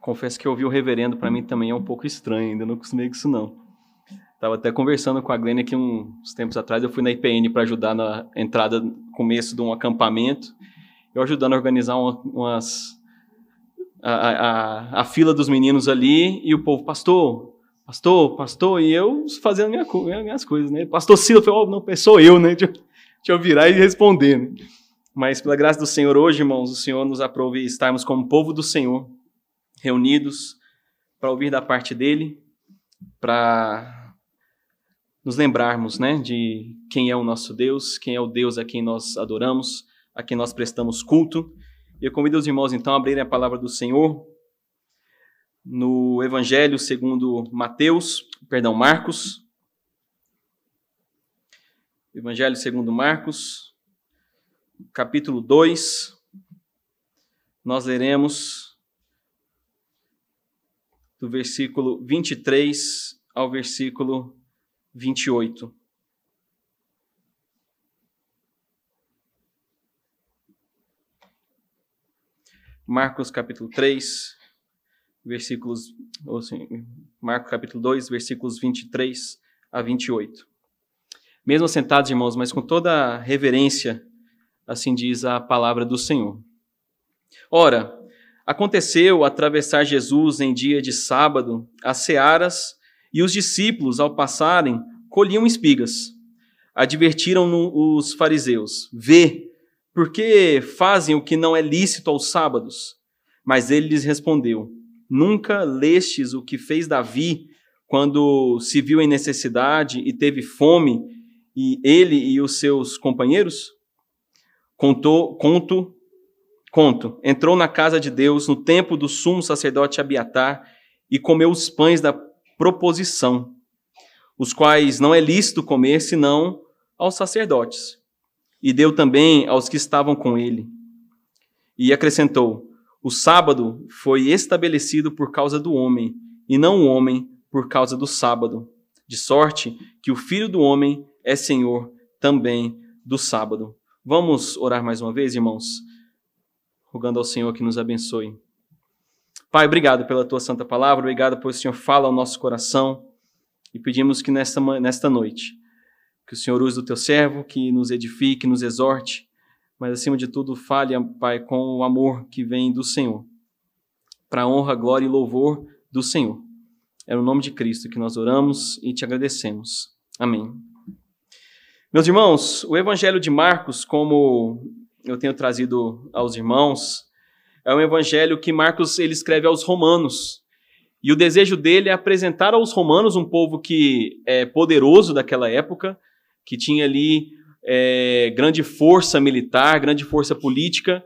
confesso que ouvir o reverendo para mim também é um pouco estranho, ainda não acostumei com isso não. Estava até conversando com a Glenn aqui uns tempos atrás, eu fui na IPN para ajudar na entrada, começo de um acampamento, eu ajudando a organizar uma, umas... A, a, a, fila dos meninos ali e o povo, pastor, pastor, pastor, e eu fazendo minha, minhas coisas, né? Pastor Sila, falou, oh, não, sou eu, né? Deixa eu virar e responder, né? Mas pela graça do Senhor, hoje, irmãos, o Senhor nos aprove estarmos como povo do Senhor, reunidos para ouvir da parte dele, para nos lembrarmos né, de quem é o nosso Deus, quem é o Deus a quem nós adoramos, a quem nós prestamos culto. E eu convido os irmãos então a abrirem a palavra do Senhor no Evangelho segundo Mateus, perdão, Marcos. Evangelho segundo Marcos, capítulo 2. Nós leremos do versículo 23 ao versículo 28. Marcos capítulo 3, versículos, ou assim, Marcos capítulo 2, versículos 23 a 28. Mesmo sentados, irmãos, mas com toda reverência, assim diz a palavra do Senhor. Ora, Aconteceu atravessar Jesus em dia de sábado as searas, e os discípulos, ao passarem, colhiam espigas. Advertiram-no os fariseus: Vê, por que fazem o que não é lícito aos sábados? Mas ele lhes respondeu: Nunca lestes o que fez Davi quando se viu em necessidade e teve fome, e ele e os seus companheiros? Contou, conto Conto, entrou na casa de Deus no tempo do sumo sacerdote Abiatar e comeu os pães da proposição, os quais não é lícito comer senão aos sacerdotes. E deu também aos que estavam com ele. E acrescentou: O sábado foi estabelecido por causa do homem, e não o homem por causa do sábado. De sorte que o filho do homem é senhor também do sábado. Vamos orar mais uma vez, irmãos? Rogando ao Senhor que nos abençoe. Pai, obrigado pela tua santa palavra, obrigado por o Senhor fala ao nosso coração e pedimos que nesta, nesta noite, que o Senhor use do teu servo, que nos edifique, nos exorte, mas acima de tudo fale, Pai, com o amor que vem do Senhor, para a honra, glória e louvor do Senhor. É no nome de Cristo que nós oramos e te agradecemos. Amém. Meus irmãos, o Evangelho de Marcos, como eu tenho trazido aos irmãos é um evangelho que Marcos ele escreve aos romanos. E o desejo dele é apresentar aos romanos um povo que é poderoso daquela época, que tinha ali é, grande força militar, grande força política.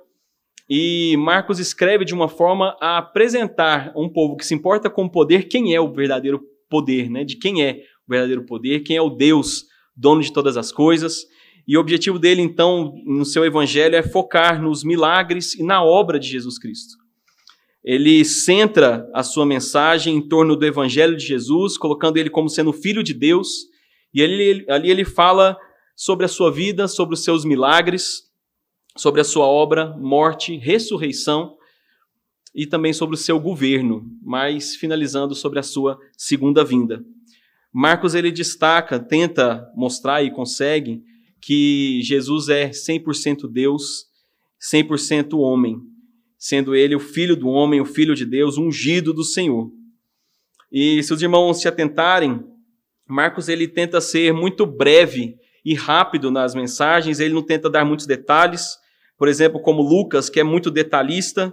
E Marcos escreve de uma forma a apresentar um povo que se importa com o poder, quem é o verdadeiro poder, né? De quem é o verdadeiro poder, quem é o Deus, dono de todas as coisas. E o objetivo dele, então, no seu evangelho, é focar nos milagres e na obra de Jesus Cristo. Ele centra a sua mensagem em torno do evangelho de Jesus, colocando ele como sendo filho de Deus, e ali, ali ele fala sobre a sua vida, sobre os seus milagres, sobre a sua obra, morte, ressurreição e também sobre o seu governo, mas finalizando sobre a sua segunda vinda. Marcos ele destaca, tenta mostrar e consegue que Jesus é 100% Deus, 100% homem, sendo ele o filho do homem, o filho de Deus, ungido do Senhor. E se os irmãos se atentarem, Marcos ele tenta ser muito breve e rápido nas mensagens, ele não tenta dar muitos detalhes, por exemplo, como Lucas, que é muito detalhista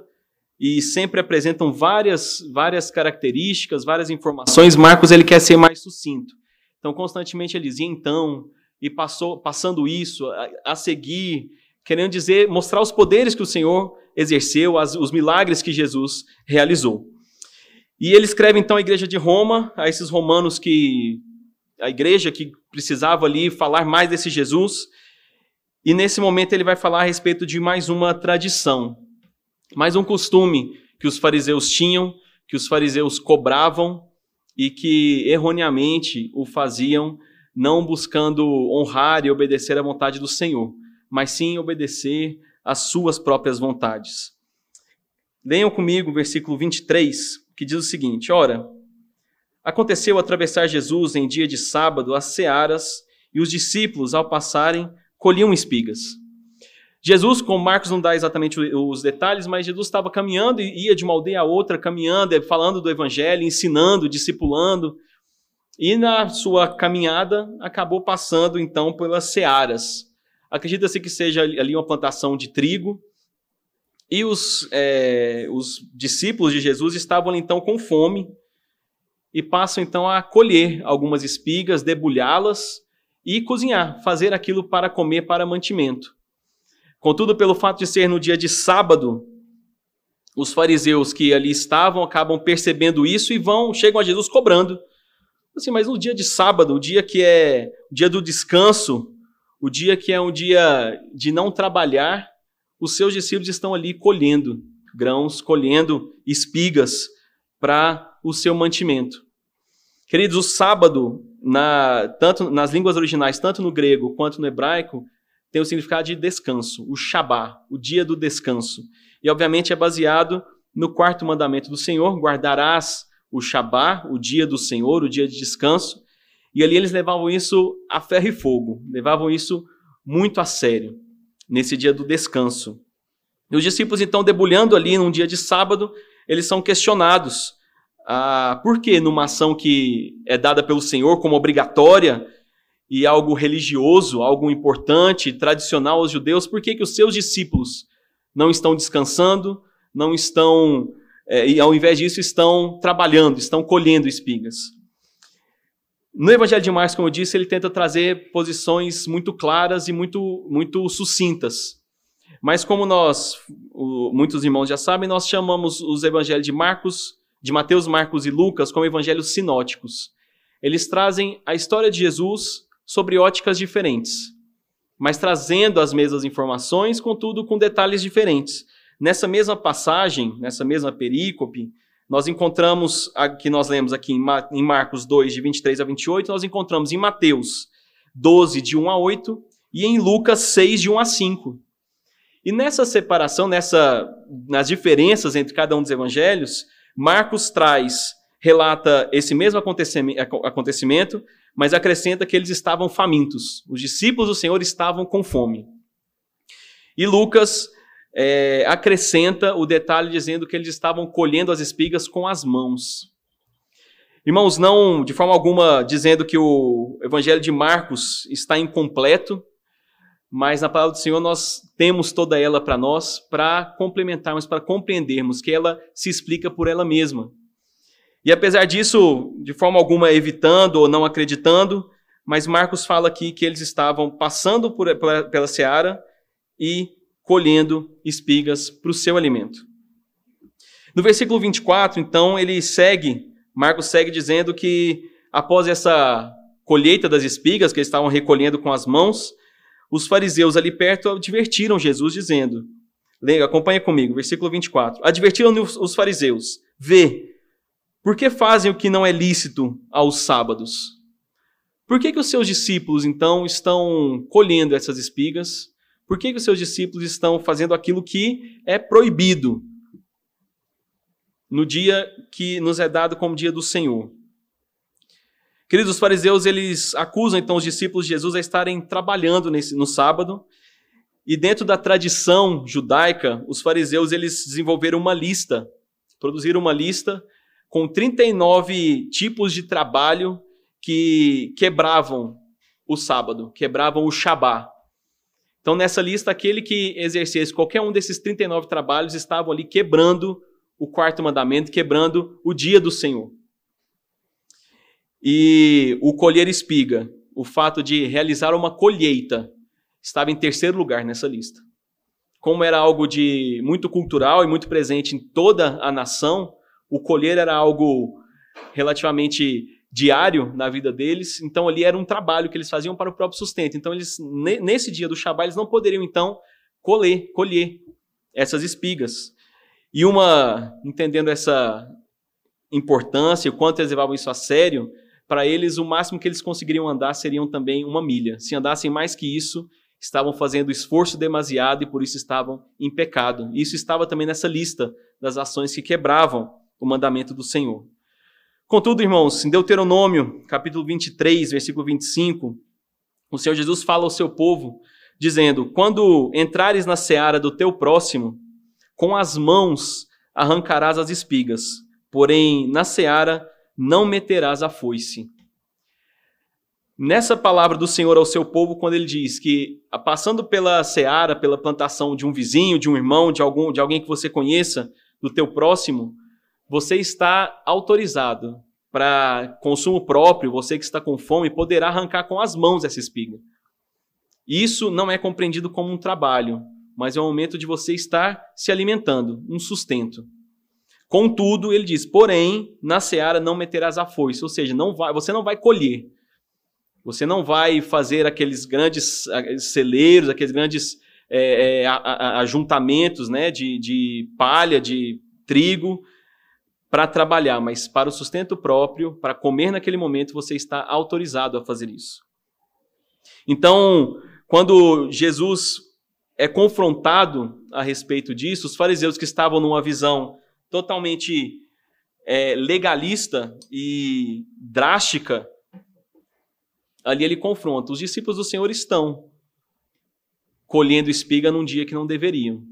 e sempre apresentam várias várias características, várias informações. Marcos ele quer ser mais sucinto. Então constantemente ele dizia então, e passou, passando isso a, a, seguir, querendo dizer, mostrar os poderes que o Senhor exerceu, as, os milagres que Jesus realizou. E ele escreve então à igreja de Roma, a esses romanos que a igreja que precisava ali falar mais desse Jesus. E nesse momento ele vai falar a respeito de mais uma tradição, mais um costume que os fariseus tinham, que os fariseus cobravam e que erroneamente o faziam não buscando honrar e obedecer à vontade do Senhor, mas sim obedecer às suas próprias vontades. Leiam comigo o versículo 23, que diz o seguinte: Ora, aconteceu atravessar Jesus em dia de sábado as searas, e os discípulos, ao passarem, colhiam espigas. Jesus, como Marcos não dá exatamente os detalhes, mas Jesus estava caminhando e ia de uma aldeia a outra, caminhando, falando do evangelho, ensinando, discipulando. E na sua caminhada acabou passando então pelas searas. Acredita-se que seja ali uma plantação de trigo. E os, é, os discípulos de Jesus estavam então com fome e passam então a colher algumas espigas, debulhá-las e cozinhar, fazer aquilo para comer para mantimento. Contudo, pelo fato de ser no dia de sábado, os fariseus que ali estavam acabam percebendo isso e vão, chegam a Jesus cobrando. Assim, mas no dia de sábado, o dia que é o dia do descanso, o dia que é um dia de não trabalhar, os seus discípulos estão ali colhendo grãos, colhendo espigas para o seu mantimento. Queridos, o sábado, na, tanto nas línguas originais, tanto no grego quanto no hebraico, tem o significado de descanso, o Shabá, o dia do descanso. E obviamente é baseado no quarto mandamento do Senhor: guardarás o Shabá, o dia do Senhor, o dia de descanso. E ali eles levavam isso a ferro e fogo, levavam isso muito a sério, nesse dia do descanso. E os discípulos, então, debulhando ali num dia de sábado, eles são questionados. Ah, por que numa ação que é dada pelo Senhor como obrigatória, e algo religioso, algo importante, tradicional aos judeus, por que, que os seus discípulos não estão descansando, não estão, é, e ao invés disso, estão trabalhando, estão colhendo espigas? No Evangelho de Marcos, como eu disse, ele tenta trazer posições muito claras e muito, muito sucintas. Mas como nós, o, muitos irmãos já sabem, nós chamamos os evangelhos de Marcos, de Mateus, Marcos e Lucas como evangelhos sinóticos. Eles trazem a história de Jesus sobre óticas diferentes, mas trazendo as mesmas informações, contudo com detalhes diferentes. Nessa mesma passagem, nessa mesma perícope, nós encontramos, que nós lemos aqui em Marcos 2, de 23 a 28, nós encontramos em Mateus 12, de 1 a 8, e em Lucas 6, de 1 a 5. E nessa separação, nessa, nas diferenças entre cada um dos evangelhos, Marcos traz, relata esse mesmo acontecimento, mas acrescenta que eles estavam famintos. Os discípulos do Senhor estavam com fome. E Lucas é, acrescenta o detalhe dizendo que eles estavam colhendo as espigas com as mãos. Irmãos, não de forma alguma dizendo que o Evangelho de Marcos está incompleto, mas na palavra do Senhor nós temos toda ela para nós, para complementarmos, para compreendermos que ela se explica por ela mesma. E apesar disso, de forma alguma evitando ou não acreditando, mas Marcos fala aqui que eles estavam passando por, pela, pela seara e colhendo espigas para o seu alimento. No versículo 24, então, ele segue, Marcos segue dizendo que após essa colheita das espigas que eles estavam recolhendo com as mãos, os fariseus ali perto advertiram Jesus, dizendo: acompanha comigo, versículo 24. Advertiram os fariseus: Vê, por que fazem o que não é lícito aos sábados? Por que, que os seus discípulos, então, estão colhendo essas espigas? Por que, que os seus discípulos estão fazendo aquilo que é proibido no dia que nos é dado como dia do Senhor? Queridos, os fariseus, eles acusam então os discípulos de Jesus a estarem trabalhando nesse, no sábado. E dentro da tradição judaica, os fariseus, eles desenvolveram uma lista, produziram uma lista com 39 tipos de trabalho que quebravam o sábado, quebravam o Shabá. Então, nessa lista, aquele que exercesse qualquer um desses 39 trabalhos estavam ali quebrando o quarto mandamento, quebrando o dia do Senhor. E o colher espiga, o fato de realizar uma colheita, estava em terceiro lugar nessa lista. Como era algo de muito cultural e muito presente em toda a nação, o colher era algo relativamente diário na vida deles, então ali era um trabalho que eles faziam para o próprio sustento. Então eles nesse dia do Shabat eles não poderiam então colher, colher essas espigas. E uma entendendo essa importância, o quanto eles levavam isso a sério, para eles o máximo que eles conseguiriam andar seriam também uma milha. Se andassem mais que isso, estavam fazendo esforço demasiado e por isso estavam em pecado. Isso estava também nessa lista das ações que quebravam o mandamento do Senhor. Contudo, irmãos, em Deuteronômio, capítulo 23, versículo 25, o Senhor Jesus fala ao seu povo, dizendo: Quando entrares na seara do teu próximo, com as mãos arrancarás as espigas, porém na seara não meterás a foice. Nessa palavra do Senhor ao seu povo, quando ele diz que passando pela seara, pela plantação de um vizinho, de um irmão, de algum, de alguém que você conheça, do teu próximo, você está autorizado para consumo próprio, você que está com fome, poderá arrancar com as mãos essa espiga. Isso não é compreendido como um trabalho, mas é um momento de você estar se alimentando, um sustento. Contudo, ele diz: porém, na seara não meterás a foice, ou seja, não vai, você não vai colher. Você não vai fazer aqueles grandes celeiros, aqueles grandes é, é, ajuntamentos né, de, de palha, de trigo, para trabalhar, mas para o sustento próprio, para comer naquele momento, você está autorizado a fazer isso. Então, quando Jesus é confrontado a respeito disso, os fariseus que estavam numa visão totalmente é, legalista e drástica ali ele confronta. Os discípulos do Senhor estão colhendo espiga num dia que não deveriam.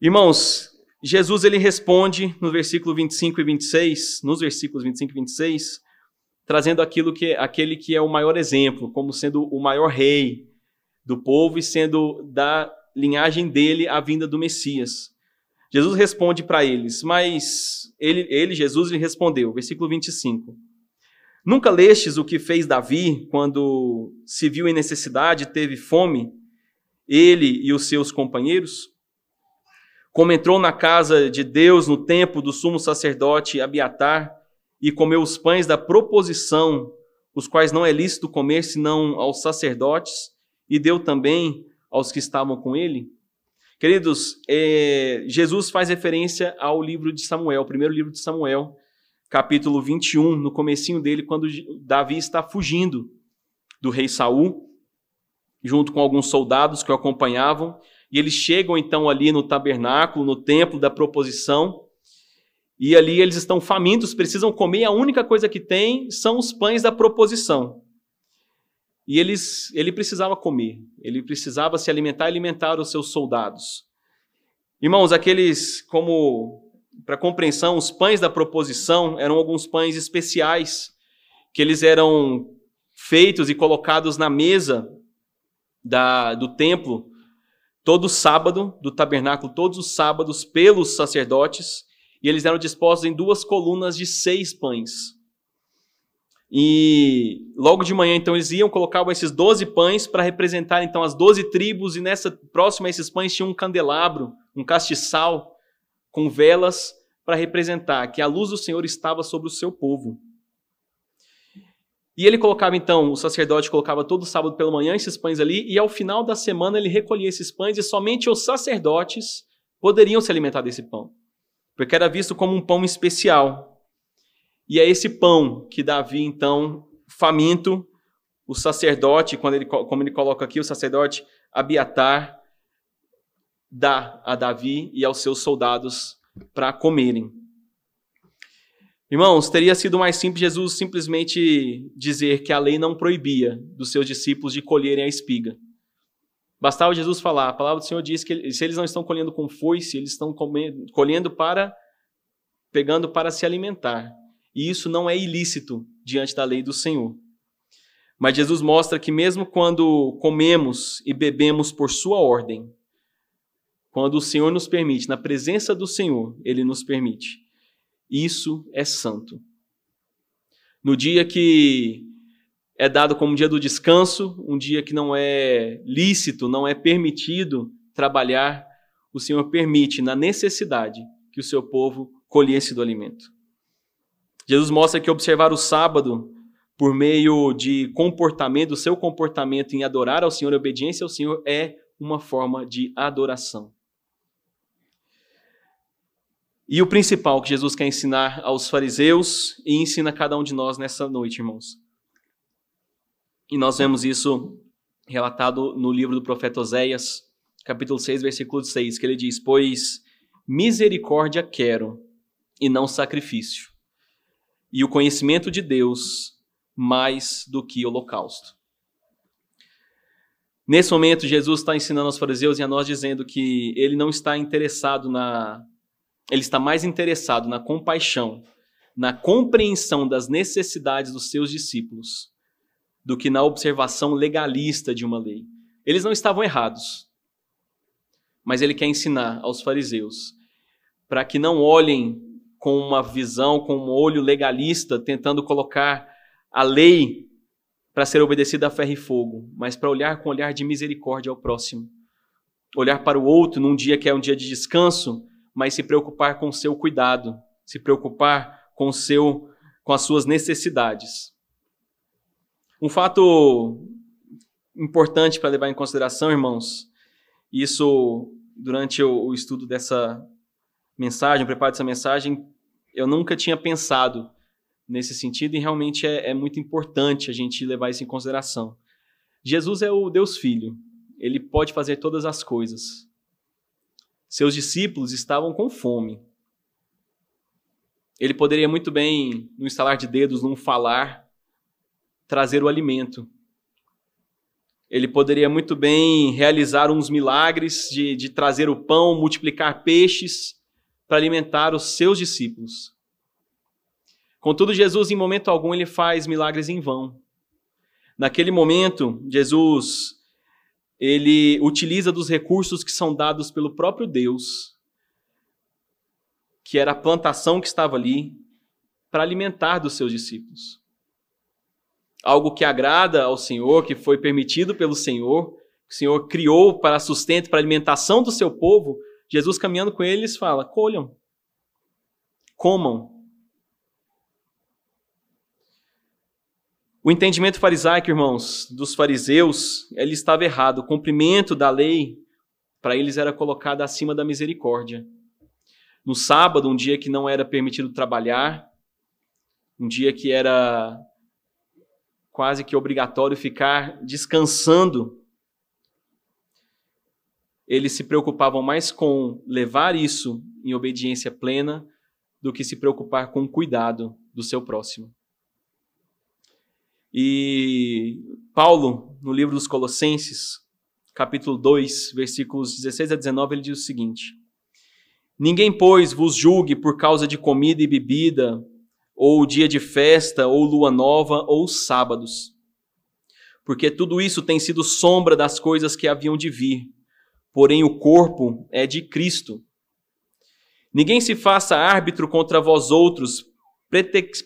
Irmãos, Jesus ele responde no versículo 25 e 26, nos versículos 25 e 26, trazendo aquilo que aquele que é o maior exemplo, como sendo o maior rei do povo e sendo da linhagem dele a vinda do Messias. Jesus responde para eles, mas ele, ele Jesus lhe respondeu, versículo 25. Nunca lestes o que fez Davi quando se viu em necessidade, teve fome, ele e os seus companheiros? Como entrou na casa de Deus no tempo do sumo sacerdote Abiatar e comeu os pães da proposição, os quais não é lícito comer senão aos sacerdotes, e deu também aos que estavam com ele? Queridos, é, Jesus faz referência ao livro de Samuel, o primeiro livro de Samuel, capítulo 21, no comecinho dele, quando Davi está fugindo do rei Saul, junto com alguns soldados que o acompanhavam, e eles chegam então ali no tabernáculo, no templo da proposição, e ali eles estão famintos, precisam comer, a única coisa que tem são os pães da proposição. E eles, ele precisava comer, ele precisava se alimentar e alimentar os seus soldados. Irmãos, aqueles, como para compreensão, os pães da proposição eram alguns pães especiais que eles eram feitos e colocados na mesa da, do templo todo sábado do tabernáculo, todos os sábados pelos sacerdotes, e eles eram dispostos em duas colunas de seis pães. E logo de manhã, então, eles iam, colocavam esses doze pães para representar, então, as doze tribos, e nessa próxima a esses pães tinha um candelabro, um castiçal, com velas para representar que a luz do Senhor estava sobre o seu povo. E ele colocava então, o sacerdote colocava todo sábado pela manhã esses pães ali, e ao final da semana ele recolhia esses pães e somente os sacerdotes poderiam se alimentar desse pão, porque era visto como um pão especial. E é esse pão que Davi então, faminto, o sacerdote, quando ele, como ele coloca aqui, o sacerdote Abiatar, dá a Davi e aos seus soldados para comerem. Irmãos, teria sido mais simples Jesus simplesmente dizer que a lei não proibia dos seus discípulos de colherem a espiga. Bastava Jesus falar, a palavra do Senhor diz que se eles não estão colhendo com foice, eles estão colhendo para, pegando para se alimentar. E isso não é ilícito diante da lei do Senhor. Mas Jesus mostra que mesmo quando comemos e bebemos por sua ordem, quando o Senhor nos permite, na presença do Senhor, Ele nos permite. Isso é santo. No dia que é dado como dia do descanso, um dia que não é lícito, não é permitido trabalhar, o Senhor permite, na necessidade, que o seu povo colhesse do alimento. Jesus mostra que observar o sábado por meio de comportamento, o seu comportamento em adorar ao Senhor, obediência ao Senhor, é uma forma de adoração. E o principal que Jesus quer ensinar aos fariseus e ensina a cada um de nós nessa noite, irmãos. E nós vemos isso relatado no livro do profeta Oséias, capítulo 6, versículo 6, que ele diz: Pois misericórdia quero e não sacrifício, e o conhecimento de Deus mais do que holocausto. Nesse momento, Jesus está ensinando aos fariseus e a nós dizendo que ele não está interessado na. Ele está mais interessado na compaixão, na compreensão das necessidades dos seus discípulos, do que na observação legalista de uma lei. Eles não estavam errados, mas ele quer ensinar aos fariseus para que não olhem com uma visão, com um olho legalista, tentando colocar a lei para ser obedecida a ferro e fogo, mas para olhar com olhar de misericórdia ao próximo. Olhar para o outro num dia que é um dia de descanso, mas se preocupar com o seu cuidado, se preocupar com o seu com as suas necessidades. Um fato importante para levar em consideração, irmãos, isso durante o, estudo dessa mensagem, o preparo dessa mensagem, eu nunca tinha pensado nesse sentido e realmente é, é muito importante a gente levar isso em consideração. Jesus é o Deus Filho, ele pode fazer todas as coisas. Seus discípulos estavam com fome. Ele poderia muito bem, no instalar de dedos, num falar, trazer o alimento. Ele poderia muito bem realizar uns milagres de, de trazer o pão, multiplicar peixes para alimentar os seus discípulos. Contudo, Jesus, em momento algum, ele faz milagres em vão. Naquele momento, Jesus ele utiliza dos recursos que são dados pelo próprio Deus, que era a plantação que estava ali, para alimentar dos seus discípulos. Algo que agrada ao Senhor, que foi permitido pelo Senhor, que o Senhor criou para sustento, para alimentação do seu povo, Jesus caminhando com eles fala: colham, comam. O entendimento farisaico, irmãos, dos fariseus, ele estava errado. O cumprimento da lei para eles era colocado acima da misericórdia. No sábado, um dia que não era permitido trabalhar, um dia que era quase que obrigatório ficar descansando eles se preocupavam mais com levar isso em obediência plena do que se preocupar com o cuidado do seu próximo. E Paulo, no livro dos Colossenses, capítulo 2, versículos 16 a 19, ele diz o seguinte: Ninguém, pois, vos julgue por causa de comida e bebida, ou dia de festa, ou lua nova, ou sábados, porque tudo isso tem sido sombra das coisas que haviam de vir porém o corpo é de Cristo. Ninguém se faça árbitro contra vós outros,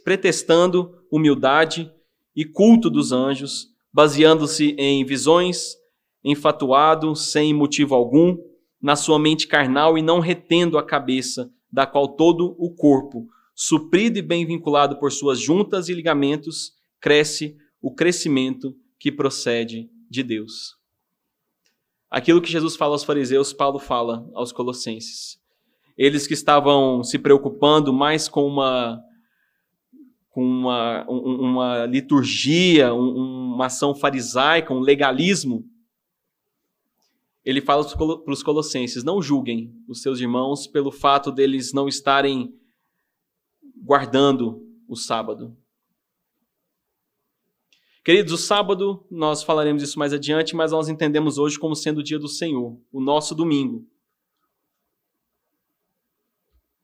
pretextando humildade e culto dos anjos, baseando-se em visões, enfatuado, sem motivo algum, na sua mente carnal e não retendo a cabeça, da qual todo o corpo, suprido e bem vinculado por suas juntas e ligamentos, cresce o crescimento que procede de Deus. Aquilo que Jesus fala aos fariseus, Paulo fala aos colossenses. Eles que estavam se preocupando mais com uma, com uma, uma liturgia, uma ação farisaica, um legalismo, ele fala para os colossenses: não julguem os seus irmãos pelo fato deles não estarem guardando o sábado. Queridos, o sábado, nós falaremos isso mais adiante, mas nós entendemos hoje como sendo o dia do Senhor, o nosso domingo.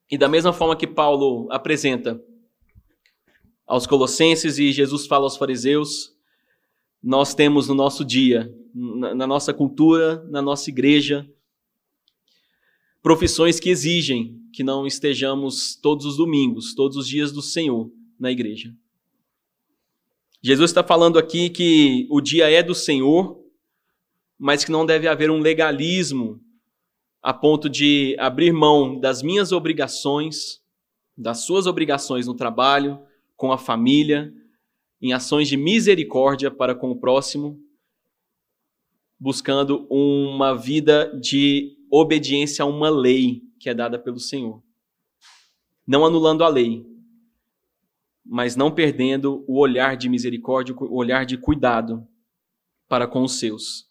E da mesma forma que Paulo apresenta aos Colossenses e Jesus fala aos fariseus, nós temos no nosso dia, na nossa cultura, na nossa igreja, profissões que exigem que não estejamos todos os domingos, todos os dias do Senhor na igreja. Jesus está falando aqui que o dia é do Senhor, mas que não deve haver um legalismo a ponto de abrir mão das minhas obrigações, das suas obrigações no trabalho, com a família, em ações de misericórdia para com o próximo, buscando uma vida de obediência a uma lei que é dada pelo Senhor. Não anulando a lei, mas não perdendo o olhar de misericórdia, o olhar de cuidado para com os seus.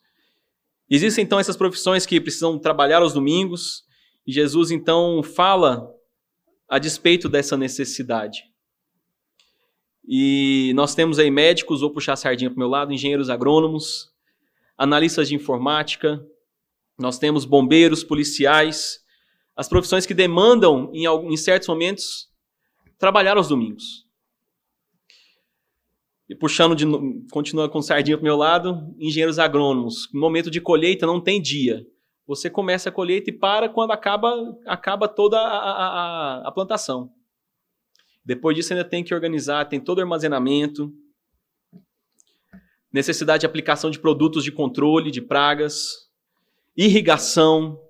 Existem então essas profissões que precisam trabalhar aos domingos, e Jesus então fala a despeito dessa necessidade. E nós temos aí médicos, vou puxar a sardinha para o meu lado, engenheiros agrônomos, analistas de informática, nós temos bombeiros, policiais, as profissões que demandam, em, em certos momentos, trabalhar aos domingos. E puxando de continua com sardinha para o meu lado, engenheiros agrônomos. No momento de colheita não tem dia. Você começa a colheita e para quando acaba, acaba toda a, a, a plantação. Depois disso ainda tem que organizar, tem todo o armazenamento, necessidade de aplicação de produtos de controle de pragas, irrigação,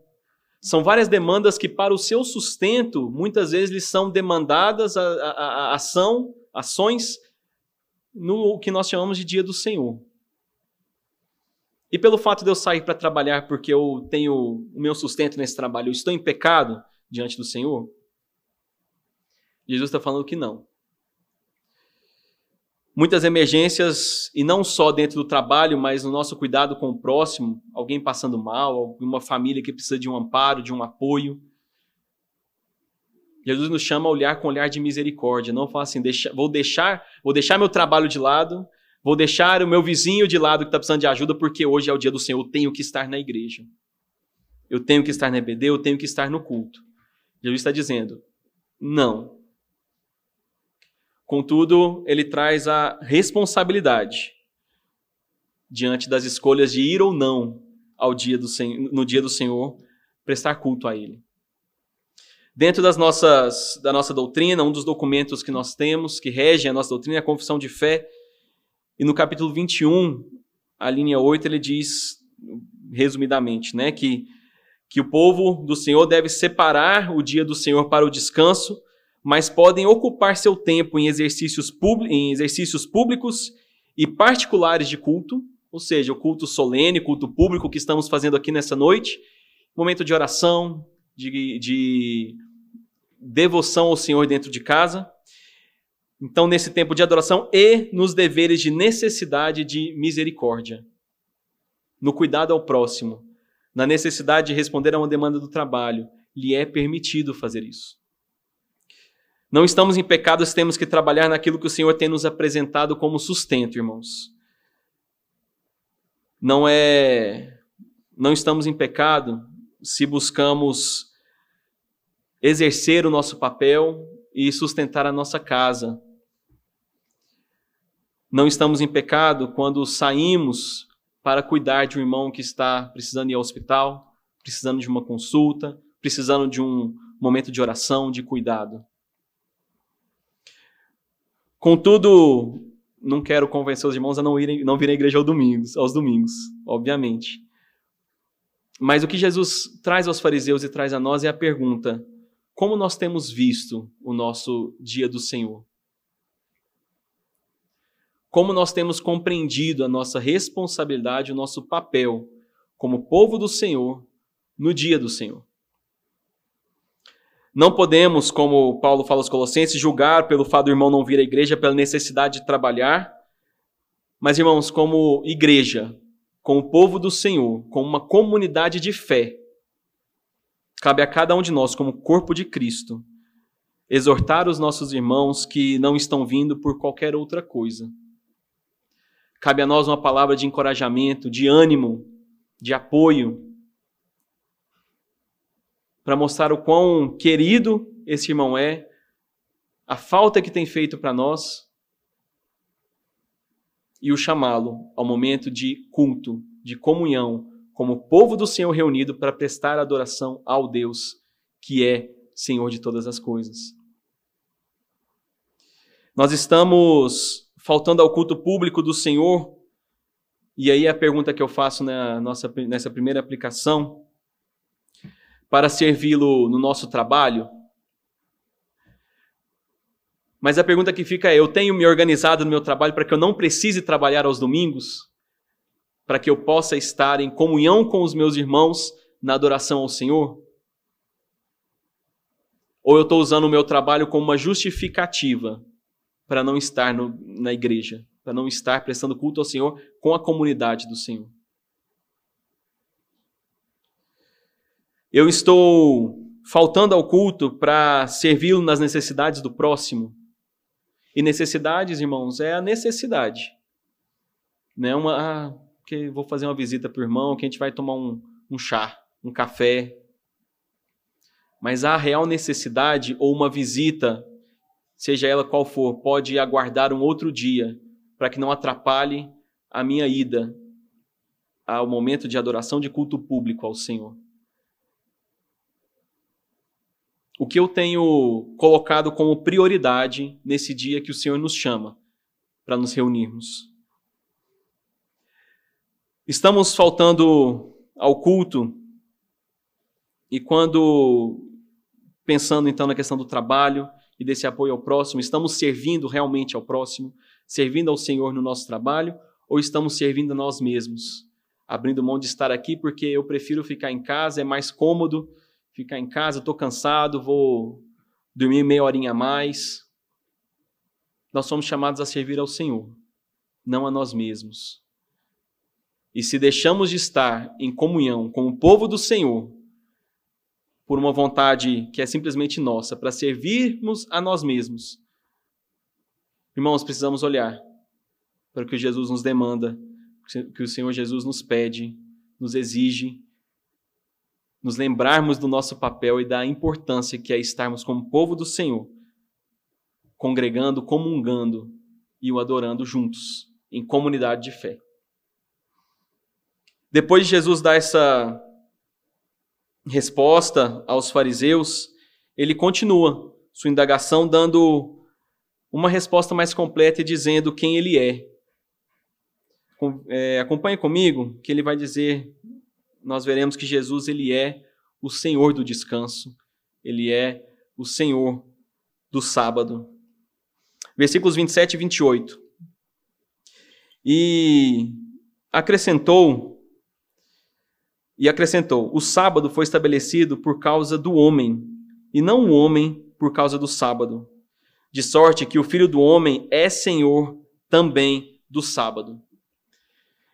são várias demandas que, para o seu sustento, muitas vezes lhes são demandadas a, a, a ação, ações no que nós chamamos de dia do Senhor. E pelo fato de eu sair para trabalhar porque eu tenho o meu sustento nesse trabalho, eu estou em pecado diante do Senhor? Jesus está falando que não muitas emergências, e não só dentro do trabalho, mas no nosso cuidado com o próximo, alguém passando mal, alguma família que precisa de um amparo, de um apoio. Jesus nos chama a olhar com olhar de misericórdia, não fala assim, deixa, vou deixar, vou deixar meu trabalho de lado, vou deixar o meu vizinho de lado que está precisando de ajuda, porque hoje é o dia do Senhor, eu tenho que estar na igreja. Eu tenho que estar na EBD, eu tenho que estar no culto. Jesus está dizendo, não, Contudo, ele traz a responsabilidade diante das escolhas de ir ou não ao dia do Senhor, no dia do Senhor, prestar culto a ele. Dentro das nossas, da nossa doutrina, um dos documentos que nós temos, que rege a nossa doutrina, é a confissão de fé. E no capítulo 21, a linha 8, ele diz, resumidamente, né, que, que o povo do Senhor deve separar o dia do Senhor para o descanso, mas podem ocupar seu tempo em exercícios, em exercícios públicos e particulares de culto, ou seja, o culto solene, culto público que estamos fazendo aqui nessa noite, momento de oração, de, de devoção ao Senhor dentro de casa. Então, nesse tempo de adoração e nos deveres de necessidade de misericórdia, no cuidado ao próximo, na necessidade de responder a uma demanda do trabalho, lhe é permitido fazer isso. Não estamos em pecado se temos que trabalhar naquilo que o Senhor tem nos apresentado como sustento, irmãos. Não é não estamos em pecado se buscamos exercer o nosso papel e sustentar a nossa casa. Não estamos em pecado quando saímos para cuidar de um irmão que está precisando ir ao hospital, precisando de uma consulta, precisando de um momento de oração, de cuidado. Contudo, não quero convencer os irmãos a não, irem, não virem à igreja aos domingos, aos domingos, obviamente. Mas o que Jesus traz aos fariseus e traz a nós é a pergunta: como nós temos visto o nosso dia do Senhor? Como nós temos compreendido a nossa responsabilidade, o nosso papel como povo do Senhor no dia do Senhor? Não podemos, como Paulo fala aos Colossenses, julgar pelo fato do irmão não vir à igreja pela necessidade de trabalhar, mas, irmãos, como igreja, como povo do Senhor, como uma comunidade de fé, cabe a cada um de nós, como corpo de Cristo, exortar os nossos irmãos que não estão vindo por qualquer outra coisa. Cabe a nós uma palavra de encorajamento, de ânimo, de apoio, para mostrar o quão querido esse irmão é, a falta que tem feito para nós e o chamá-lo ao momento de culto, de comunhão, como povo do Senhor reunido para prestar adoração ao Deus que é Senhor de todas as coisas. Nós estamos faltando ao culto público do Senhor, e aí a pergunta que eu faço na nossa, nessa primeira aplicação para servi-lo no nosso trabalho? Mas a pergunta que fica é: eu tenho me organizado no meu trabalho para que eu não precise trabalhar aos domingos? Para que eu possa estar em comunhão com os meus irmãos na adoração ao Senhor? Ou eu estou usando o meu trabalho como uma justificativa para não estar no, na igreja, para não estar prestando culto ao Senhor com a comunidade do Senhor. Eu estou faltando ao culto para servi-lo nas necessidades do próximo. E necessidades, irmãos, é a necessidade. Não é uma, ah, que vou fazer uma visita para o irmão, que a gente vai tomar um, um chá, um café. Mas a real necessidade ou uma visita, seja ela qual for, pode aguardar um outro dia, para que não atrapalhe a minha ida ao momento de adoração de culto público ao Senhor. O que eu tenho colocado como prioridade nesse dia que o Senhor nos chama para nos reunirmos. Estamos faltando ao culto e quando pensando então na questão do trabalho e desse apoio ao próximo, estamos servindo realmente ao próximo, servindo ao Senhor no nosso trabalho ou estamos servindo a nós mesmos, abrindo mão de estar aqui porque eu prefiro ficar em casa, é mais cômodo, ficar em casa, estou cansado, vou dormir meia horinha a mais. Nós somos chamados a servir ao Senhor, não a nós mesmos. E se deixamos de estar em comunhão com o povo do Senhor, por uma vontade que é simplesmente nossa, para servirmos a nós mesmos, irmãos, precisamos olhar para o que Jesus nos demanda, que o Senhor Jesus nos pede, nos exige nos lembrarmos do nosso papel e da importância que é estarmos como povo do Senhor, congregando, comungando e o adorando juntos, em comunidade de fé. Depois de Jesus dar essa resposta aos fariseus, ele continua sua indagação dando uma resposta mais completa e dizendo quem ele é. é acompanhe comigo que ele vai dizer nós veremos que Jesus ele é o Senhor do descanso, ele é o Senhor do sábado. Versículos 27 e 28. E acrescentou e acrescentou: O sábado foi estabelecido por causa do homem, e não o homem por causa do sábado. De sorte que o filho do homem é senhor também do sábado.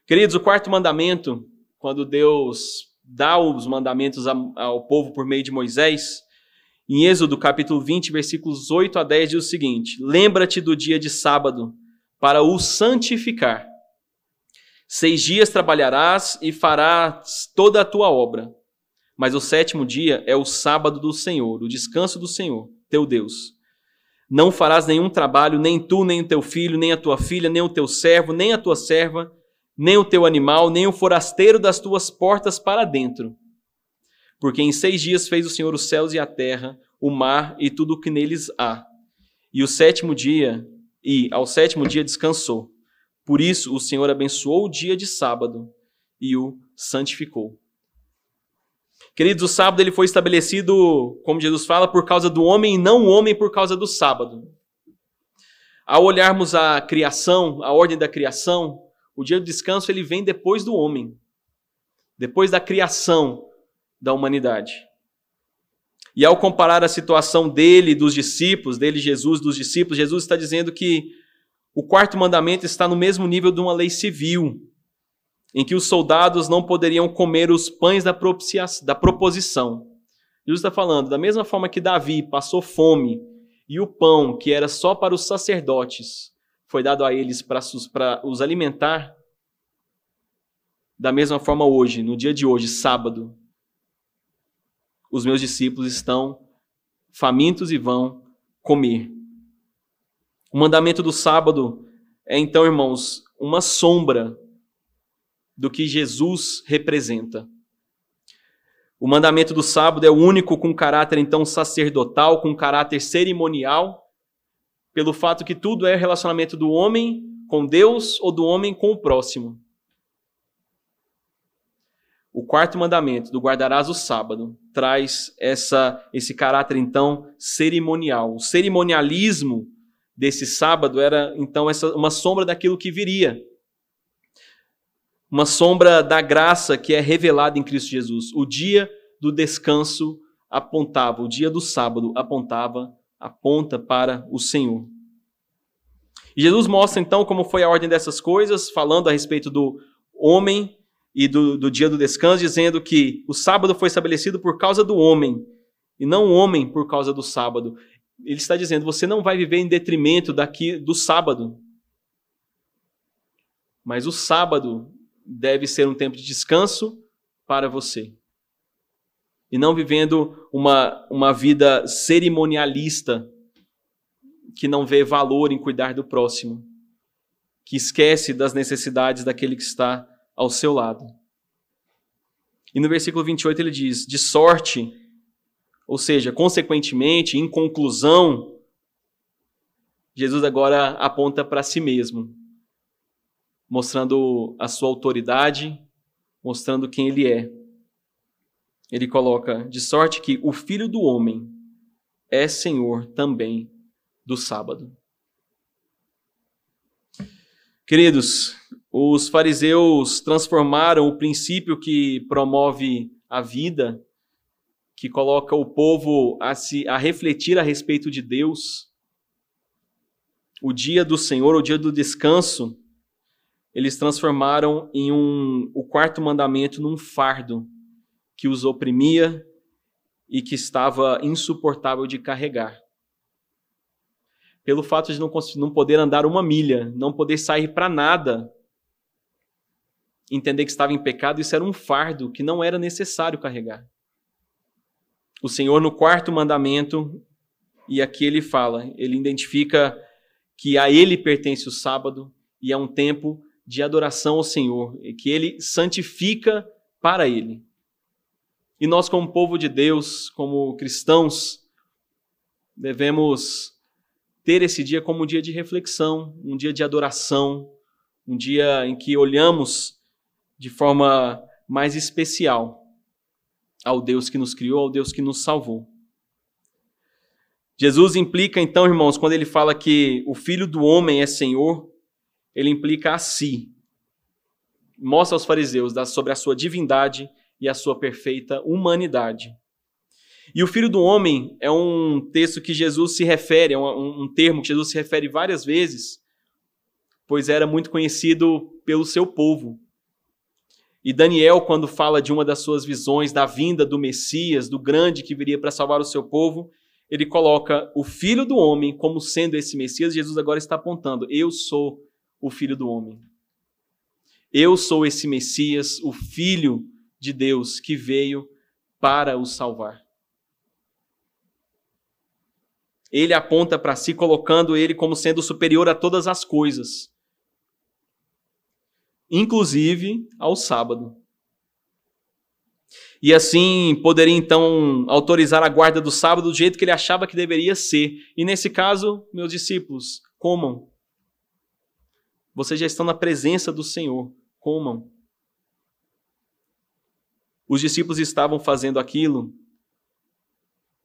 Queridos, o quarto mandamento quando Deus dá os mandamentos ao povo por meio de Moisés, em Êxodo capítulo 20, versículos 8 a 10, diz o seguinte: Lembra-te do dia de sábado para o santificar. Seis dias trabalharás e farás toda a tua obra. Mas o sétimo dia é o sábado do Senhor, o descanso do Senhor, teu Deus. Não farás nenhum trabalho, nem tu, nem o teu filho, nem a tua filha, nem o teu servo, nem a tua serva, nem o teu animal, nem o forasteiro das tuas portas para dentro. Porque em seis dias fez o Senhor os céus e a terra, o mar e tudo o que neles há. E o sétimo dia, e ao sétimo dia descansou. Por isso o Senhor abençoou o dia de sábado e o santificou. Queridos, o sábado ele foi estabelecido, como Jesus fala, por causa do homem e não o homem por causa do sábado. Ao olharmos a criação, a ordem da criação, o dia do descanso ele vem depois do homem, depois da criação da humanidade. E ao comparar a situação dele e dos discípulos, dele Jesus, dos discípulos, Jesus está dizendo que o quarto mandamento está no mesmo nível de uma lei civil, em que os soldados não poderiam comer os pães da, da proposição. Jesus está falando, da mesma forma que Davi passou fome e o pão, que era só para os sacerdotes, foi dado a eles para os alimentar, da mesma forma hoje, no dia de hoje, sábado, os meus discípulos estão famintos e vão comer. O mandamento do sábado é então, irmãos, uma sombra do que Jesus representa. O mandamento do sábado é o único com caráter então sacerdotal, com caráter cerimonial, pelo fato que tudo é relacionamento do homem com Deus ou do homem com o próximo. O quarto mandamento do guardarás o sábado traz essa esse caráter então cerimonial. O cerimonialismo desse sábado era então essa uma sombra daquilo que viria. Uma sombra da graça que é revelada em Cristo Jesus. O dia do descanso apontava, o dia do sábado apontava aponta para o Senhor. E Jesus mostra então como foi a ordem dessas coisas, falando a respeito do homem e do, do dia do descanso, dizendo que o sábado foi estabelecido por causa do homem e não o homem por causa do sábado. Ele está dizendo: você não vai viver em detrimento daqui do sábado. Mas o sábado deve ser um tempo de descanso para você. E não vivendo uma, uma vida cerimonialista que não vê valor em cuidar do próximo, que esquece das necessidades daquele que está ao seu lado. E no versículo 28 ele diz: De sorte, ou seja, consequentemente, em conclusão, Jesus agora aponta para si mesmo, mostrando a sua autoridade, mostrando quem ele é. Ele coloca: De sorte que o filho do homem é senhor também do sábado. Queridos, os fariseus transformaram o princípio que promove a vida, que coloca o povo a, se, a refletir a respeito de Deus, o dia do Senhor, o dia do descanso, eles transformaram em um, o quarto mandamento num fardo que os oprimia e que estava insuportável de carregar pelo fato de não, não poder andar uma milha, não poder sair para nada, entender que estava em pecado, isso era um fardo que não era necessário carregar. O Senhor, no quarto mandamento, e aqui ele fala, ele identifica que a ele pertence o sábado e é um tempo de adoração ao Senhor, e que ele santifica para ele. E nós, como povo de Deus, como cristãos, devemos ter esse dia como um dia de reflexão, um dia de adoração, um dia em que olhamos de forma mais especial ao Deus que nos criou, ao Deus que nos salvou. Jesus implica, então, irmãos, quando ele fala que o filho do homem é Senhor, ele implica a si. Mostra aos fariseus sobre a sua divindade e a sua perfeita humanidade. E o Filho do Homem é um texto que Jesus se refere, é um, um termo que Jesus se refere várias vezes, pois era muito conhecido pelo seu povo. E Daniel, quando fala de uma das suas visões da vinda do Messias, do grande que viria para salvar o seu povo, ele coloca o filho do homem como sendo esse Messias. Jesus agora está apontando: eu sou o filho do homem. Eu sou esse Messias, o filho de Deus que veio para o salvar. ele aponta para si, colocando ele como sendo superior a todas as coisas, inclusive ao sábado. E assim poderia então autorizar a guarda do sábado do jeito que ele achava que deveria ser. E nesse caso, meus discípulos, comam. Vocês já estão na presença do Senhor, comam. Os discípulos estavam fazendo aquilo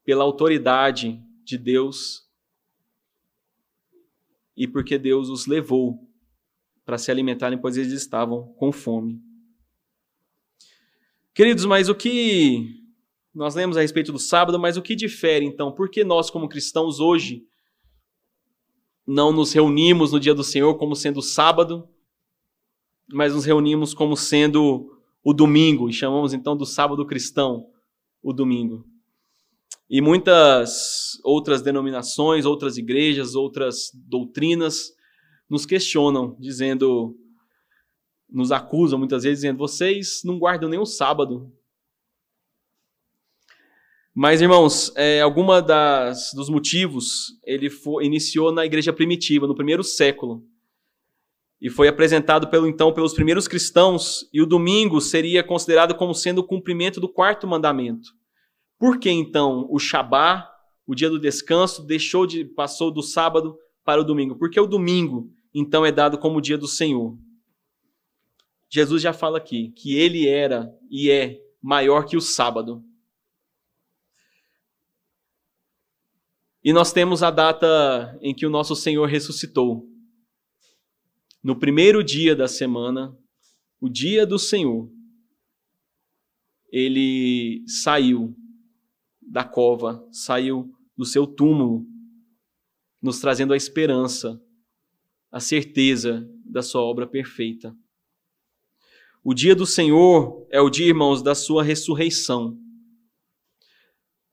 pela autoridade de Deus e porque Deus os levou para se alimentarem, pois eles estavam com fome. Queridos, mas o que nós lemos a respeito do sábado, mas o que difere então? Por que nós, como cristãos, hoje não nos reunimos no dia do Senhor como sendo sábado, mas nos reunimos como sendo o domingo, e chamamos então do sábado cristão o domingo? E muitas outras denominações, outras igrejas, outras doutrinas nos questionam, dizendo, nos acusam muitas vezes, dizendo: vocês não guardam nem o sábado. Mas, irmãos, é, alguma das, dos motivos ele iniciou na igreja primitiva, no primeiro século. E foi apresentado pelo então pelos primeiros cristãos, e o domingo seria considerado como sendo o cumprimento do quarto mandamento. Por que então o Shabá, o dia do descanso, deixou de passou do sábado para o domingo? Porque o domingo então é dado como o dia do Senhor. Jesus já fala aqui que ele era e é maior que o sábado. E nós temos a data em que o nosso Senhor ressuscitou. No primeiro dia da semana, o dia do Senhor, ele saiu da cova, saiu do seu túmulo, nos trazendo a esperança a certeza da sua obra perfeita. O dia do Senhor é o dia, irmãos, da sua ressurreição.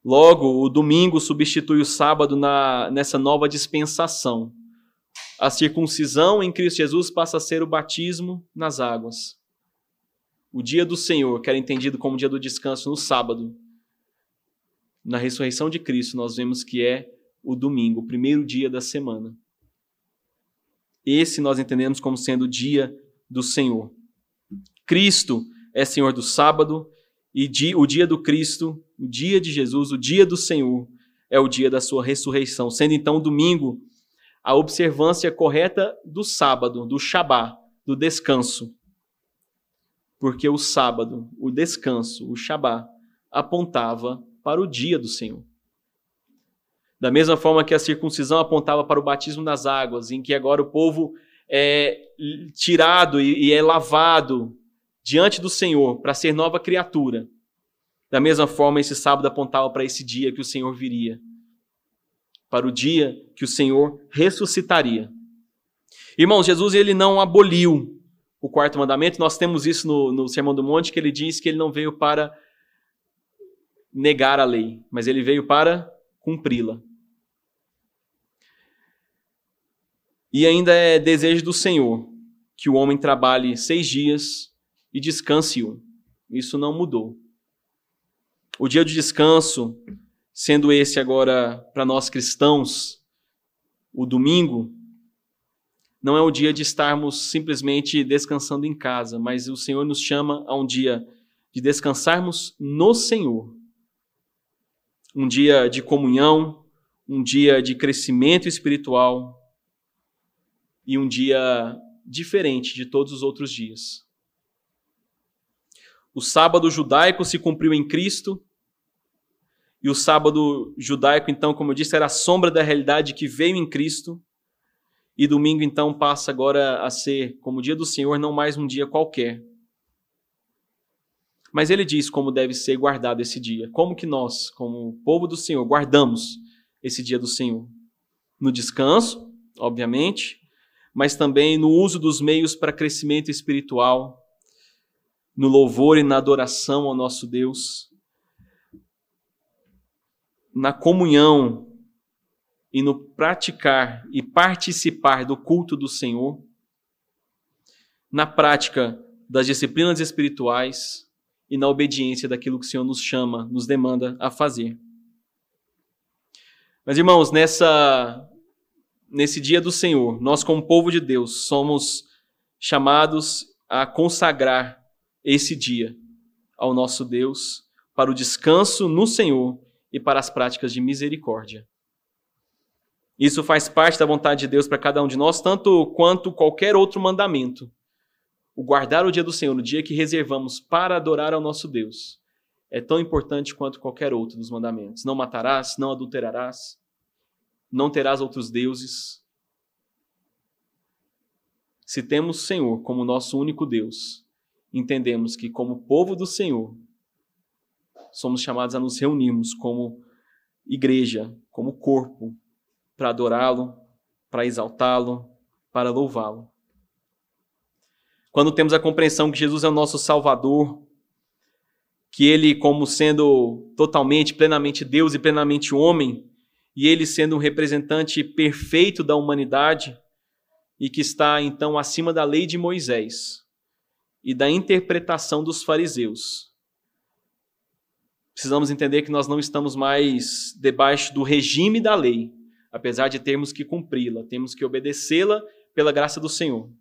Logo, o domingo substitui o sábado na, nessa nova dispensação. A circuncisão em Cristo Jesus passa a ser o batismo nas águas. O dia do Senhor, que era entendido como dia do descanso no sábado, na ressurreição de Cristo, nós vemos que é o domingo, o primeiro dia da semana. Esse nós entendemos como sendo o dia do Senhor. Cristo é Senhor do sábado e o dia do Cristo, o dia de Jesus, o dia do Senhor, é o dia da sua ressurreição, sendo então o domingo a observância correta do sábado, do Shabá, do descanso. Porque o sábado, o descanso, o Shabá, apontava para o dia do Senhor. Da mesma forma que a circuncisão apontava para o batismo nas águas, em que agora o povo é tirado e é lavado diante do Senhor para ser nova criatura. Da mesma forma, esse sábado apontava para esse dia que o Senhor viria, para o dia que o Senhor ressuscitaria. Irmãos, Jesus ele não aboliu o quarto mandamento, nós temos isso no, no Sermão do Monte, que ele diz que ele não veio para negar a lei, mas ele veio para cumpri-la. E ainda é desejo do Senhor que o homem trabalhe seis dias e descanse um. Isso não mudou. O dia de descanso, sendo esse agora para nós cristãos, o domingo, não é o dia de estarmos simplesmente descansando em casa, mas o Senhor nos chama a um dia de descansarmos no Senhor. Um dia de comunhão, um dia de crescimento espiritual e um dia diferente de todos os outros dias. O sábado judaico se cumpriu em Cristo. E o sábado judaico, então, como eu disse, era a sombra da realidade que veio em Cristo. E domingo, então, passa agora a ser, como o dia do Senhor, não mais um dia qualquer. Mas ele diz como deve ser guardado esse dia. Como que nós, como povo do Senhor, guardamos esse dia do Senhor? No descanso, obviamente, mas também no uso dos meios para crescimento espiritual, no louvor e na adoração ao nosso Deus, na comunhão e no praticar e participar do culto do Senhor, na prática das disciplinas espirituais e na obediência daquilo que o Senhor nos chama, nos demanda a fazer. Mas irmãos, nessa nesse dia do Senhor, nós como povo de Deus somos chamados a consagrar esse dia ao nosso Deus para o descanso no Senhor e para as práticas de misericórdia. Isso faz parte da vontade de Deus para cada um de nós, tanto quanto qualquer outro mandamento. O guardar o dia do Senhor, o dia que reservamos para adorar ao nosso Deus, é tão importante quanto qualquer outro dos mandamentos. Não matarás, não adulterarás, não terás outros deuses. Se temos o Senhor como nosso único Deus, entendemos que, como povo do Senhor, somos chamados a nos reunirmos como igreja, como corpo, para adorá-lo, para exaltá-lo, para louvá-lo. Quando temos a compreensão que Jesus é o nosso Salvador, que Ele, como sendo totalmente, plenamente Deus e plenamente homem, e Ele sendo um representante perfeito da humanidade, e que está então acima da lei de Moisés, e da interpretação dos fariseus. Precisamos entender que nós não estamos mais debaixo do regime da lei, apesar de termos que cumpri-la, temos que obedecê-la pela graça do Senhor.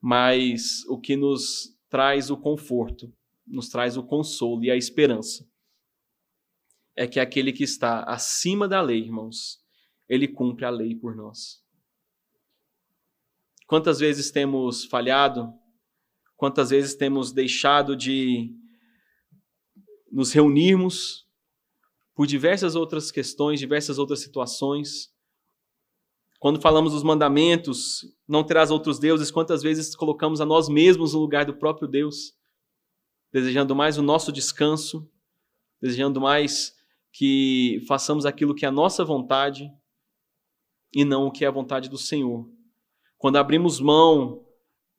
Mas o que nos traz o conforto, nos traz o consolo e a esperança é que aquele que está acima da lei, irmãos, ele cumpre a lei por nós. Quantas vezes temos falhado? Quantas vezes temos deixado de nos reunirmos por diversas outras questões, diversas outras situações? Quando falamos dos mandamentos, não terás outros deuses, quantas vezes colocamos a nós mesmos no lugar do próprio Deus, desejando mais o nosso descanso, desejando mais que façamos aquilo que é a nossa vontade, e não o que é a vontade do Senhor. Quando abrimos mão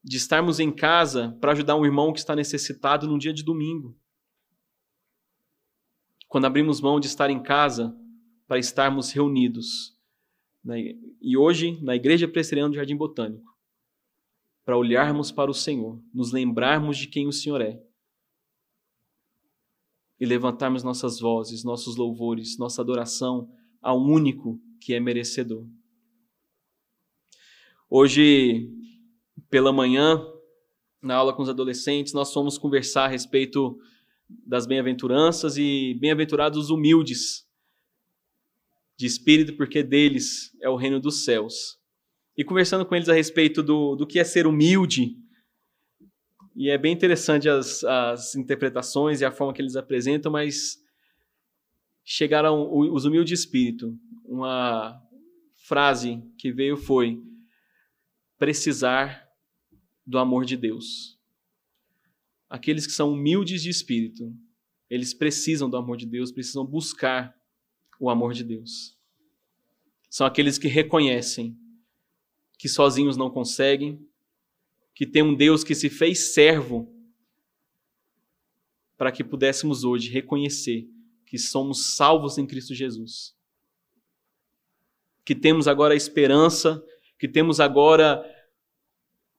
de estarmos em casa para ajudar um irmão que está necessitado num dia de domingo. Quando abrimos mão de estar em casa para estarmos reunidos. Né? E hoje, na Igreja Presbiteriana do Jardim Botânico, para olharmos para o Senhor, nos lembrarmos de quem o Senhor é e levantarmos nossas vozes, nossos louvores, nossa adoração ao único que é merecedor. Hoje, pela manhã, na aula com os adolescentes, nós fomos conversar a respeito das bem-aventuranças e bem-aventurados os humildes de espírito, porque deles é o reino dos céus. E conversando com eles a respeito do, do que é ser humilde, e é bem interessante as, as interpretações e a forma que eles apresentam, mas chegaram os humildes de espírito. Uma frase que veio foi: precisar do amor de Deus. Aqueles que são humildes de espírito, eles precisam do amor de Deus, precisam buscar o amor de Deus. São aqueles que reconhecem que sozinhos não conseguem, que tem um Deus que se fez servo para que pudéssemos hoje reconhecer que somos salvos em Cristo Jesus. Que temos agora a esperança, que temos agora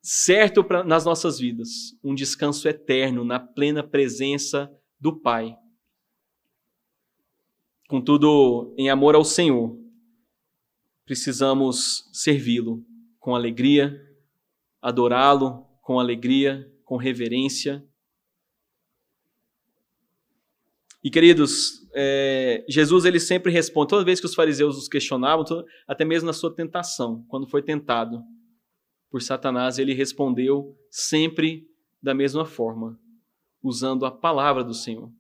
certo pra, nas nossas vidas um descanso eterno na plena presença do Pai. Contudo, em amor ao Senhor, precisamos servi-lo com alegria, adorá-lo com alegria, com reverência. E queridos, é, Jesus ele sempre responde, toda vez que os fariseus os questionavam, até mesmo na sua tentação, quando foi tentado por Satanás, ele respondeu sempre da mesma forma, usando a palavra do Senhor.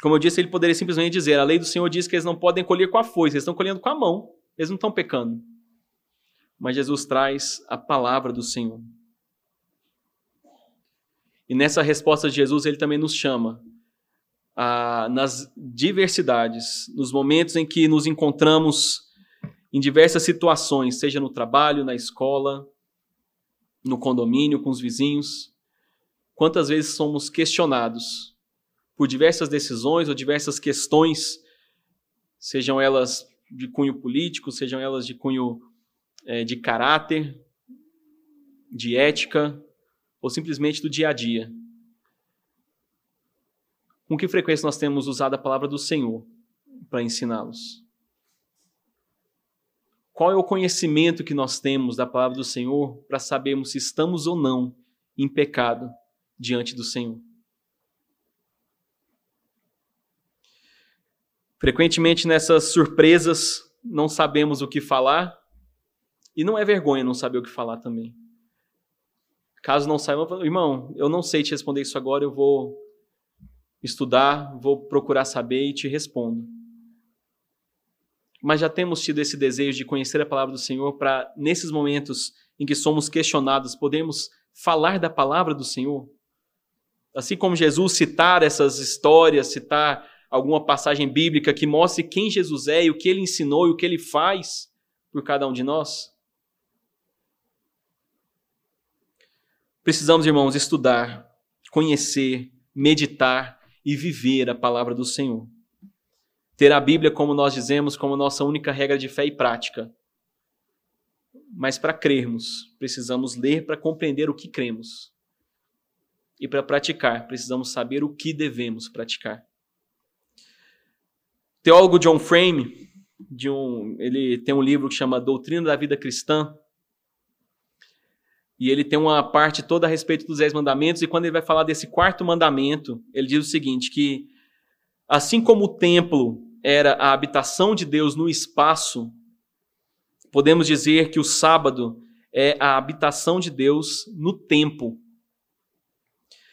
Como eu disse, ele poderia simplesmente dizer: a lei do Senhor diz que eles não podem colher com a foice, eles estão colhendo com a mão, eles não estão pecando mas Jesus traz a palavra do Senhor. E nessa resposta de Jesus, ele também nos chama a, nas diversidades, nos momentos em que nos encontramos em diversas situações, seja no trabalho, na escola, no condomínio, com os vizinhos. Quantas vezes somos questionados por diversas decisões ou diversas questões, sejam elas de cunho político, sejam elas de cunho é, de caráter, de ética ou simplesmente do dia a dia? Com que frequência nós temos usado a palavra do Senhor para ensiná-los? Qual é o conhecimento que nós temos da palavra do Senhor para sabermos se estamos ou não em pecado diante do Senhor? Frequentemente nessas surpresas não sabemos o que falar e não é vergonha não saber o que falar também. Caso não saiba, irmão, eu não sei te responder isso agora, eu vou estudar, vou procurar saber e te respondo. Mas já temos tido esse desejo de conhecer a palavra do Senhor para, nesses momentos em que somos questionados, podemos falar da palavra do Senhor? Assim como Jesus citar essas histórias, citar alguma passagem bíblica que mostre quem Jesus é e o que ele ensinou e o que ele faz por cada um de nós? Precisamos, irmãos, estudar, conhecer, meditar e viver a palavra do Senhor. Ter a Bíblia, como nós dizemos, como nossa única regra de fé e prática. Mas para crermos, precisamos ler para compreender o que cremos. E para praticar, precisamos saber o que devemos praticar. O teólogo John Frame, um, ele tem um livro que chama Doutrina da Vida Cristã, e ele tem uma parte toda a respeito dos dez mandamentos, e quando ele vai falar desse quarto mandamento, ele diz o seguinte: que assim como o templo era a habitação de Deus no espaço, podemos dizer que o sábado é a habitação de Deus no tempo.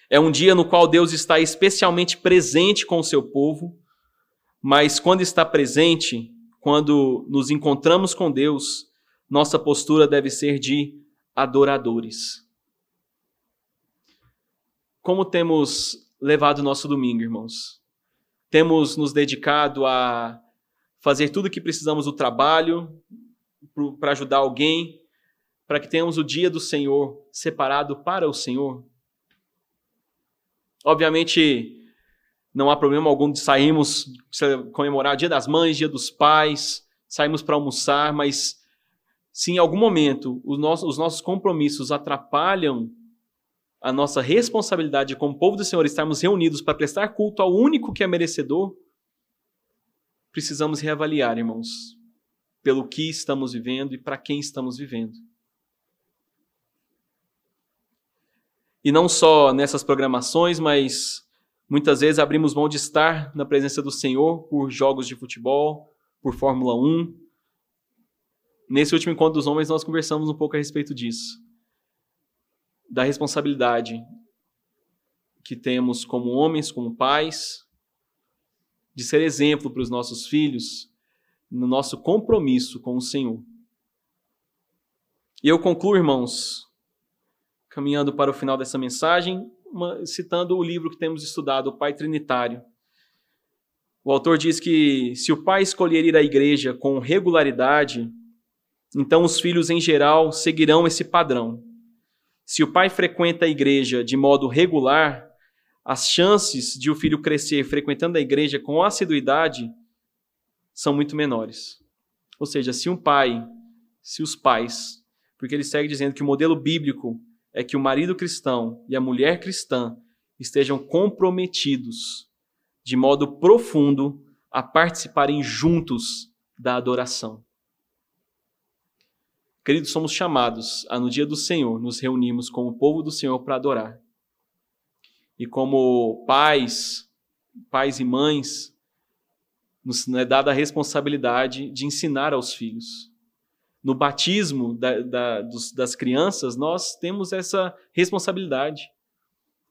É um dia no qual Deus está especialmente presente com o seu povo, mas quando está presente, quando nos encontramos com Deus, nossa postura deve ser de adoradores. Como temos levado nosso domingo, irmãos? Temos nos dedicado a fazer tudo o que precisamos do trabalho para ajudar alguém, para que tenhamos o dia do Senhor separado para o Senhor? Obviamente, não há problema algum de sairmos comemorar o Dia das Mães, Dia dos Pais, sairmos para almoçar, mas se em algum momento os nossos, os nossos compromissos atrapalham a nossa responsabilidade como povo do Senhor estarmos reunidos para prestar culto ao único que é merecedor, precisamos reavaliar, irmãos, pelo que estamos vivendo e para quem estamos vivendo. E não só nessas programações, mas muitas vezes abrimos mão de estar na presença do Senhor por jogos de futebol, por Fórmula 1. Nesse último encontro dos homens, nós conversamos um pouco a respeito disso. Da responsabilidade que temos como homens, como pais, de ser exemplo para os nossos filhos no nosso compromisso com o Senhor. E eu concluo, irmãos, caminhando para o final dessa mensagem, uma, citando o livro que temos estudado, O Pai Trinitário. O autor diz que se o pai escolher ir à igreja com regularidade, então os filhos em geral seguirão esse padrão. Se o pai frequenta a igreja de modo regular, as chances de o filho crescer frequentando a igreja com assiduidade são muito menores. Ou seja, se um pai, se os pais, porque ele segue dizendo que o modelo bíblico é que o marido cristão e a mulher cristã estejam comprometidos de modo profundo a participarem juntos da adoração. Queridos, somos chamados a, no dia do Senhor, nos reunirmos com o povo do Senhor para adorar e como pais, pais e mães, nos é dada a responsabilidade de ensinar aos filhos. No batismo da, da, dos, das crianças, nós temos essa responsabilidade.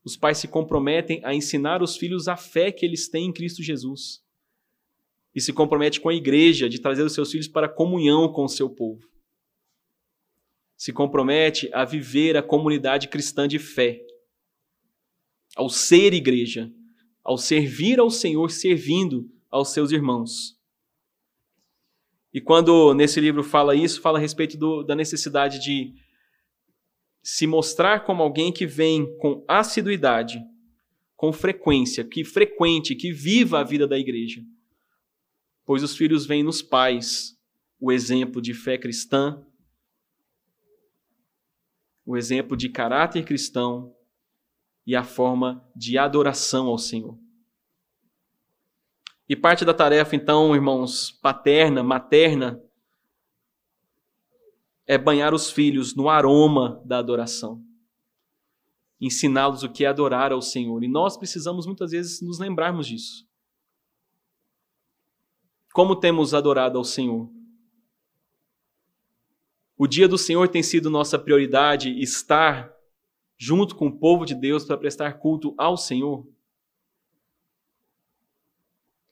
Os pais se comprometem a ensinar os filhos a fé que eles têm em Cristo Jesus. E se compromete com a igreja de trazer os seus filhos para comunhão com o seu povo. Se compromete a viver a comunidade cristã de fé ao ser igreja, ao servir ao Senhor, servindo aos seus irmãos. E quando nesse livro fala isso, fala a respeito do, da necessidade de se mostrar como alguém que vem com assiduidade, com frequência, que frequente, que viva a vida da igreja. Pois os filhos veem nos pais o exemplo de fé cristã, o exemplo de caráter cristão, e a forma de adoração ao Senhor. E parte da tarefa, então, irmãos, paterna, materna, é banhar os filhos no aroma da adoração. Ensiná-los o que é adorar ao Senhor. E nós precisamos muitas vezes nos lembrarmos disso. Como temos adorado ao Senhor? O dia do Senhor tem sido nossa prioridade estar junto com o povo de Deus para prestar culto ao Senhor?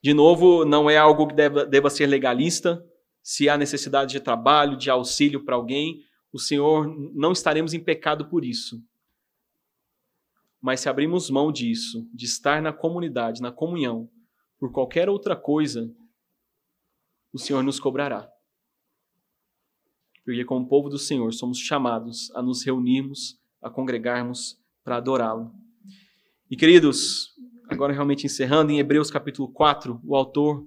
De novo, não é algo que deva, deva ser legalista. Se há necessidade de trabalho, de auxílio para alguém, o Senhor não estaremos em pecado por isso. Mas se abrimos mão disso, de estar na comunidade, na comunhão, por qualquer outra coisa, o Senhor nos cobrará. Porque, como povo do Senhor, somos chamados a nos reunirmos a congregarmos para adorá-lo. E queridos, agora realmente encerrando, em Hebreus capítulo 4, o autor,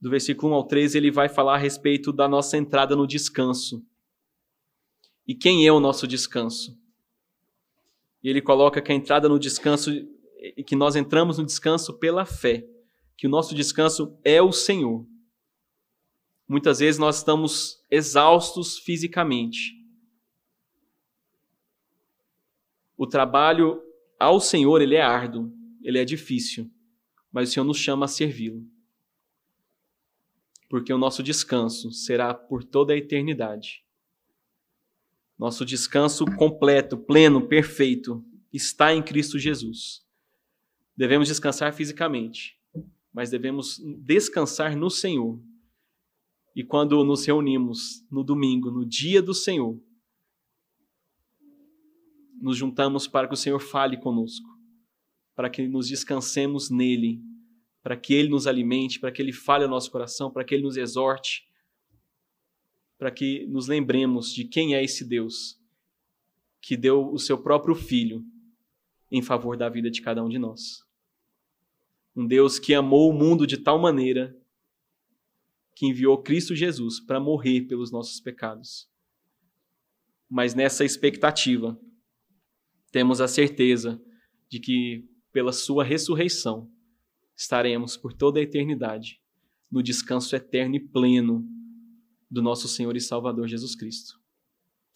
do versículo 1 ao 13, ele vai falar a respeito da nossa entrada no descanso. E quem é o nosso descanso? E ele coloca que a entrada no descanso, que nós entramos no descanso pela fé, que o nosso descanso é o Senhor. Muitas vezes nós estamos exaustos fisicamente, O trabalho ao Senhor, ele é árduo, ele é difícil, mas o Senhor nos chama a servi-lo. Porque o nosso descanso será por toda a eternidade. Nosso descanso completo, pleno, perfeito está em Cristo Jesus. Devemos descansar fisicamente, mas devemos descansar no Senhor. E quando nos reunimos no domingo, no dia do Senhor, nos juntamos para que o Senhor fale conosco, para que nos descansemos nele, para que Ele nos alimente, para que Ele fale ao nosso coração, para que Ele nos exorte, para que nos lembremos de quem é esse Deus que deu o seu próprio Filho em favor da vida de cada um de nós. Um Deus que amou o mundo de tal maneira que enviou Cristo Jesus para morrer pelos nossos pecados. Mas nessa expectativa, temos a certeza de que, pela Sua ressurreição, estaremos por toda a eternidade no descanso eterno e pleno do nosso Senhor e Salvador Jesus Cristo.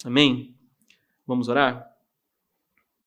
Amém? Vamos orar?